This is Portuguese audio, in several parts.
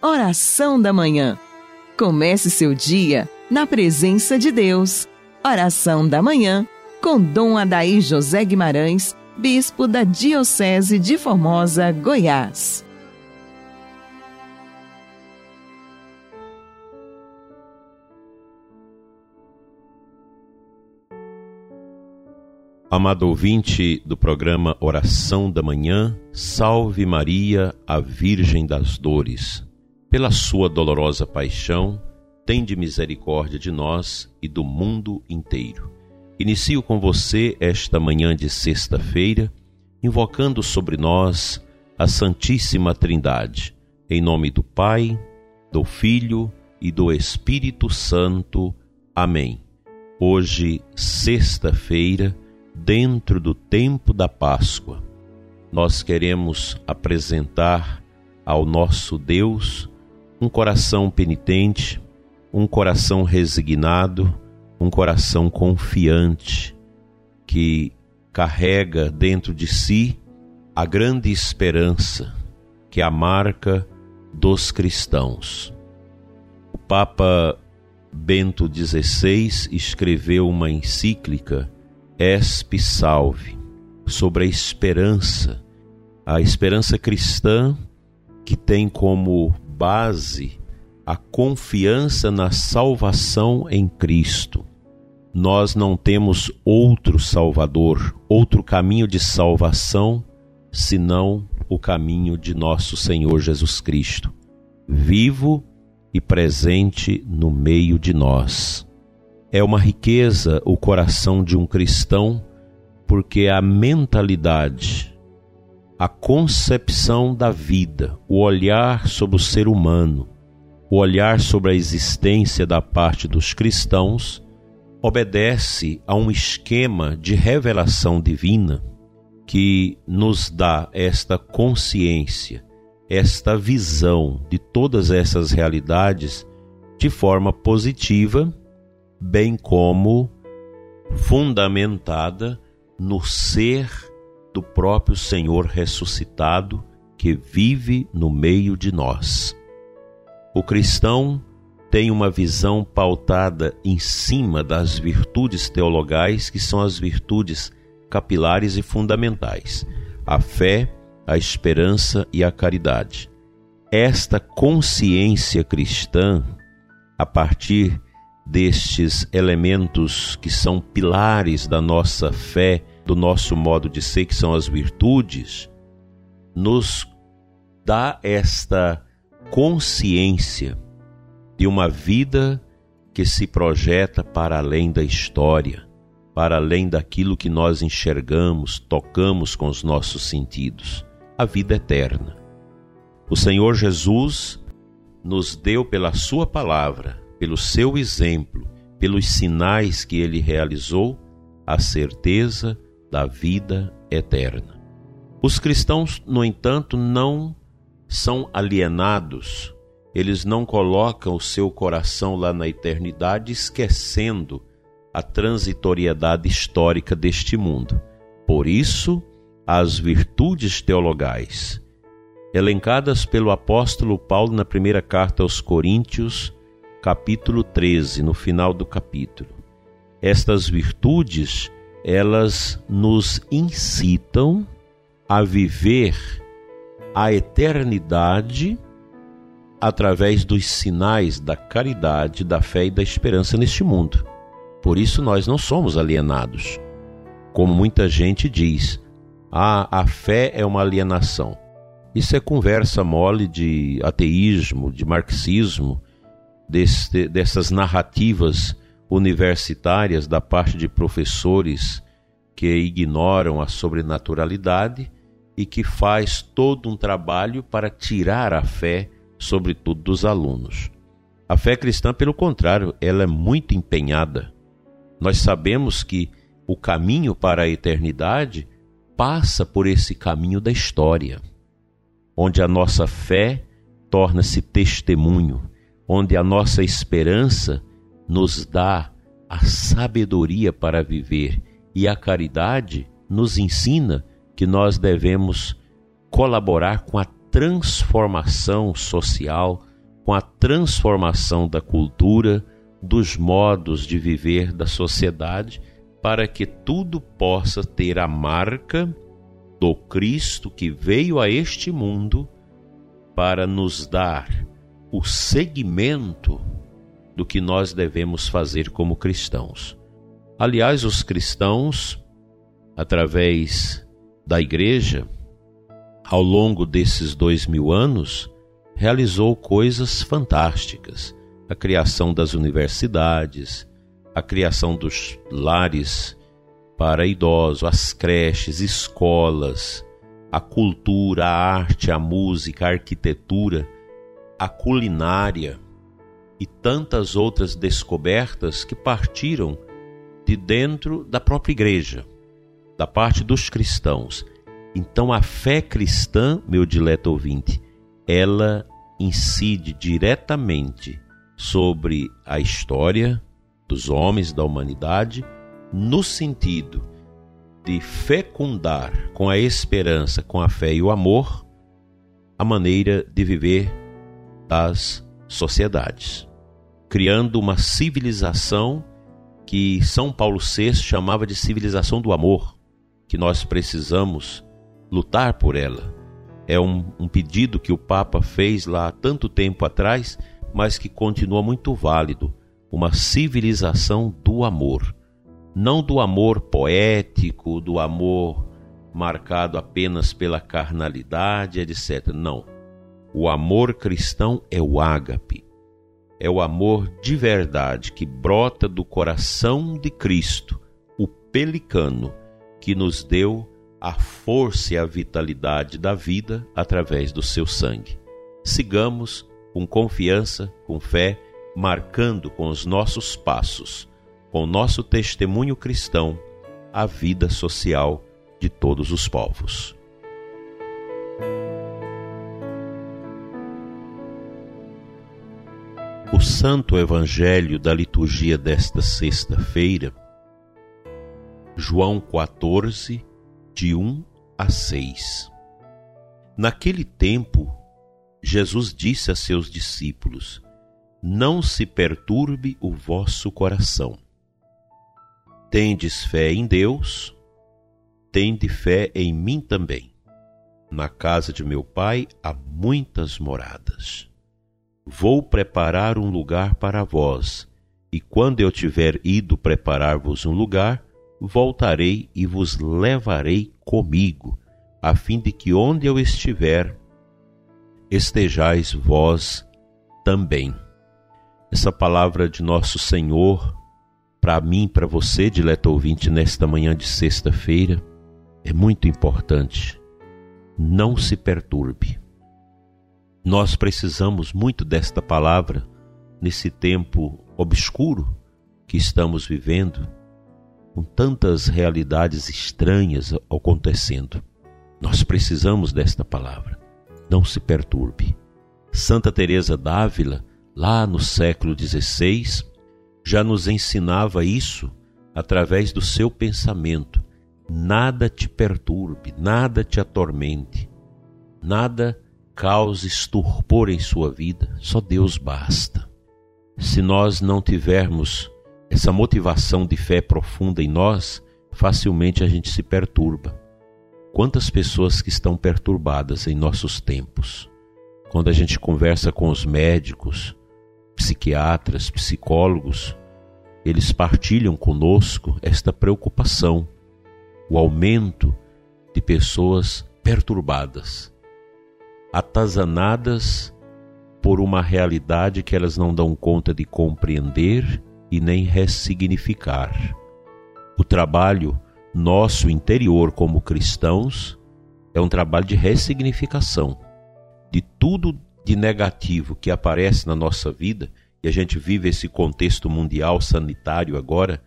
Oração da Manhã. Comece seu dia na presença de Deus. Oração da Manhã com Dom Adaí José Guimarães, Bispo da Diocese de Formosa, Goiás. Amado ouvinte do programa Oração da Manhã, Salve Maria, a Virgem das Dores. Pela sua dolorosa paixão, tende misericórdia de nós e do mundo inteiro. Inicio com você esta manhã de sexta-feira, invocando sobre nós a Santíssima Trindade, em nome do Pai, do Filho e do Espírito Santo. Amém. Hoje, sexta-feira, dentro do tempo da Páscoa, nós queremos apresentar ao nosso Deus um coração penitente, um coração resignado, um coração confiante, que carrega dentro de si a grande esperança que é a marca dos cristãos. O Papa Bento XVI escreveu uma encíclica Espe Salve, sobre a esperança, a esperança cristã que tem como base a confiança na salvação em Cristo. Nós não temos outro Salvador, outro caminho de salvação, senão o caminho de nosso Senhor Jesus Cristo, vivo e presente no meio de nós. É uma riqueza o coração de um cristão, porque a mentalidade, a concepção da vida, o olhar sobre o ser humano, o olhar sobre a existência da parte dos cristãos, obedece a um esquema de revelação divina que nos dá esta consciência, esta visão de todas essas realidades de forma positiva bem como fundamentada no ser do próprio Senhor ressuscitado que vive no meio de nós. O cristão tem uma visão pautada em cima das virtudes teologais, que são as virtudes capilares e fundamentais: a fé, a esperança e a caridade. Esta consciência cristã, a partir destes elementos que são pilares da nossa fé, do nosso modo de ser, que são as virtudes, nos dá esta consciência de uma vida que se projeta para além da história, para além daquilo que nós enxergamos, tocamos com os nossos sentidos, a vida eterna. O Senhor Jesus nos deu pela Sua palavra pelo seu exemplo, pelos sinais que ele realizou, a certeza da vida eterna. Os cristãos, no entanto, não são alienados, eles não colocam o seu coração lá na eternidade, esquecendo a transitoriedade histórica deste mundo. Por isso, as virtudes teologais, elencadas pelo apóstolo Paulo na primeira carta aos Coríntios, capítulo 13, no final do capítulo. Estas virtudes, elas nos incitam a viver a eternidade através dos sinais da caridade, da fé e da esperança neste mundo. Por isso nós não somos alienados. Como muita gente diz, ah, a fé é uma alienação. Isso é conversa mole de ateísmo, de marxismo, desse, dessas narrativas universitárias da parte de professores que ignoram a sobrenaturalidade e que faz todo um trabalho para tirar a fé, sobretudo dos alunos. A fé cristã, pelo contrário, ela é muito empenhada. Nós sabemos que o caminho para a eternidade passa por esse caminho da história, onde a nossa fé torna-se testemunho, onde a nossa esperança nos dá a sabedoria para viver e a caridade nos ensina que nós devemos colaborar com a transformação social com a transformação da cultura, dos modos de viver da sociedade, para que tudo possa ter a marca do Cristo que veio a este mundo para nos dar o segmento do que nós devemos fazer como cristãos. Aliás, os cristãos, através da igreja, ao longo desses dois mil anos, realizou coisas fantásticas. A criação das universidades, a criação dos lares para idosos, as creches, escolas, a cultura, a arte, a música, a arquitetura, a culinária e tantas outras descobertas que partiram de dentro da própria igreja, da parte dos cristãos. Então a fé cristã, meu dileto ouvinte, ela incide diretamente sobre a história dos homens da humanidade no sentido de fecundar com a esperança, com a fé e o amor a maneira de viver das sociedades, criando uma civilização que São Paulo VI chamava de civilização do amor, que nós precisamos lutar por ela. É um, um pedido que o Papa fez lá há tanto tempo atrás, mas que continua muito válido uma civilização do amor não do amor poético, do amor marcado apenas pela carnalidade, etc. Não. O amor cristão é o ágape. É o amor de verdade que brota do coração de Cristo, o pelicano, que nos deu a força e a vitalidade da vida através do seu sangue. Sigamos com confiança, com fé, marcando com os nossos passos com nosso testemunho cristão, a vida social de todos os povos. O Santo Evangelho da liturgia desta sexta-feira, João 14, de 1 a 6. Naquele tempo, Jesus disse a seus discípulos: Não se perturbe o vosso coração Tendes fé em Deus, tende fé em mim também. Na casa de meu pai há muitas moradas. Vou preparar um lugar para vós, e quando eu tiver ido preparar-vos um lugar, voltarei e vos levarei comigo, a fim de que onde eu estiver, estejais vós também. Essa palavra de nosso Senhor para mim, para você, dileto ouvinte, nesta manhã de sexta-feira, é muito importante. Não se perturbe. Nós precisamos muito desta palavra nesse tempo obscuro que estamos vivendo, com tantas realidades estranhas acontecendo. Nós precisamos desta palavra. Não se perturbe. Santa Teresa d'Ávila, lá no século XVI, já nos ensinava isso através do seu pensamento. Nada te perturbe, nada te atormente, nada cause estupor em sua vida, só Deus basta. Se nós não tivermos essa motivação de fé profunda em nós, facilmente a gente se perturba. Quantas pessoas que estão perturbadas em nossos tempos? Quando a gente conversa com os médicos, psiquiatras, psicólogos, eles partilham conosco esta preocupação, o aumento de pessoas perturbadas, atazanadas por uma realidade que elas não dão conta de compreender e nem ressignificar. O trabalho nosso interior como cristãos é um trabalho de ressignificação de tudo de negativo que aparece na nossa vida, e a gente vive esse contexto mundial sanitário agora,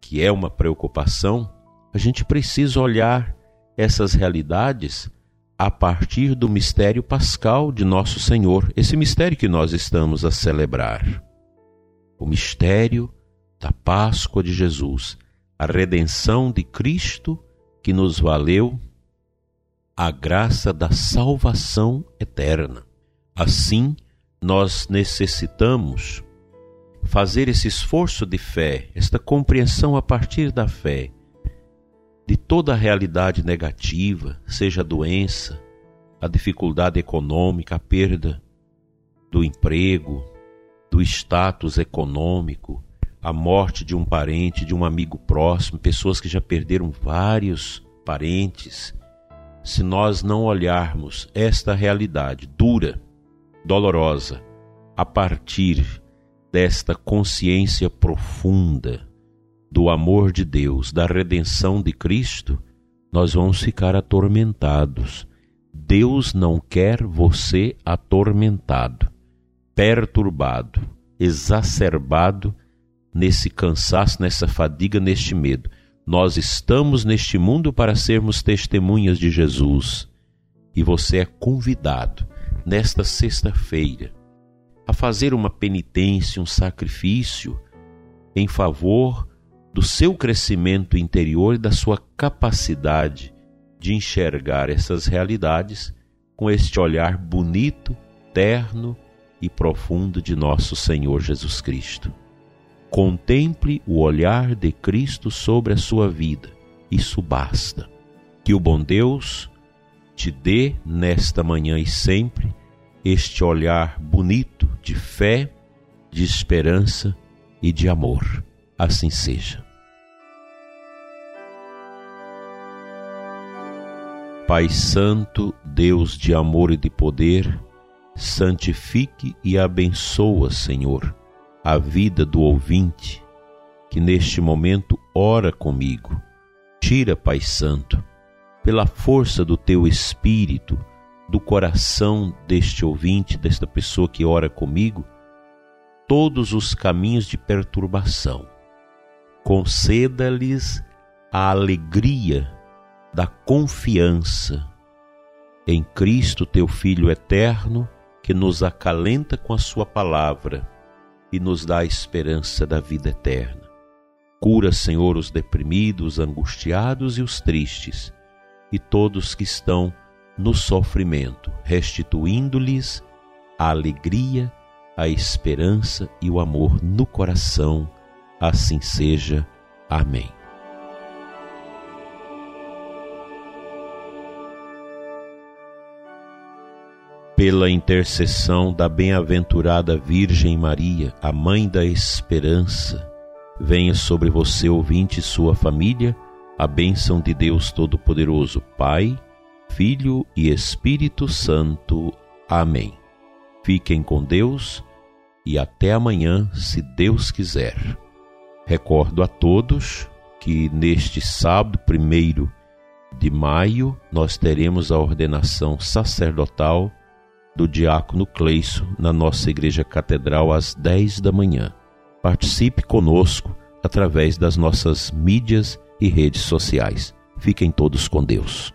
que é uma preocupação, a gente precisa olhar essas realidades a partir do mistério pascal de nosso Senhor, esse mistério que nós estamos a celebrar. O mistério da Páscoa de Jesus, a redenção de Cristo que nos valeu a graça da salvação eterna. Assim, nós necessitamos fazer esse esforço de fé, esta compreensão a partir da fé, toda a realidade negativa, seja a doença, a dificuldade econômica, a perda do emprego, do status econômico, a morte de um parente, de um amigo próximo, pessoas que já perderam vários parentes. Se nós não olharmos esta realidade dura, dolorosa, a partir desta consciência profunda do amor de Deus, da redenção de Cristo, nós vamos ficar atormentados. Deus não quer você atormentado, perturbado, exacerbado nesse cansaço, nessa fadiga, neste medo. Nós estamos neste mundo para sermos testemunhas de Jesus. E você é convidado nesta sexta-feira a fazer uma penitência, um sacrifício em favor do seu crescimento interior e da sua capacidade de enxergar essas realidades com este olhar bonito, terno e profundo de nosso Senhor Jesus Cristo. Contemple o olhar de Cristo sobre a sua vida, isso basta. Que o bom Deus te dê nesta manhã e sempre este olhar bonito de fé, de esperança e de amor. Assim seja. Pai Santo, Deus de amor e de poder, santifique e abençoa, Senhor, a vida do ouvinte que neste momento ora comigo. Tira, Pai Santo, pela força do teu Espírito, do coração deste ouvinte, desta pessoa que ora comigo, todos os caminhos de perturbação. Conceda-lhes a alegria da confiança em Cristo, teu Filho eterno, que nos acalenta com a Sua palavra e nos dá a esperança da vida eterna. Cura, Senhor, os deprimidos, angustiados e os tristes, e todos que estão no sofrimento, restituindo-lhes a alegria, a esperança e o amor no coração. Assim seja. Amém. Pela intercessão da bem-aventurada Virgem Maria, a Mãe da Esperança, venha sobre você, ouvinte, e sua família, a bênção de Deus Todo-Poderoso, Pai Filho e Espírito Santo. Amém. Fiquem com Deus e até amanhã, se Deus quiser. Recordo a todos que neste sábado, primeiro de maio, nós teremos a ordenação sacerdotal do diácono Cleison na nossa igreja catedral às 10 da manhã. Participe conosco através das nossas mídias e redes sociais. Fiquem todos com Deus.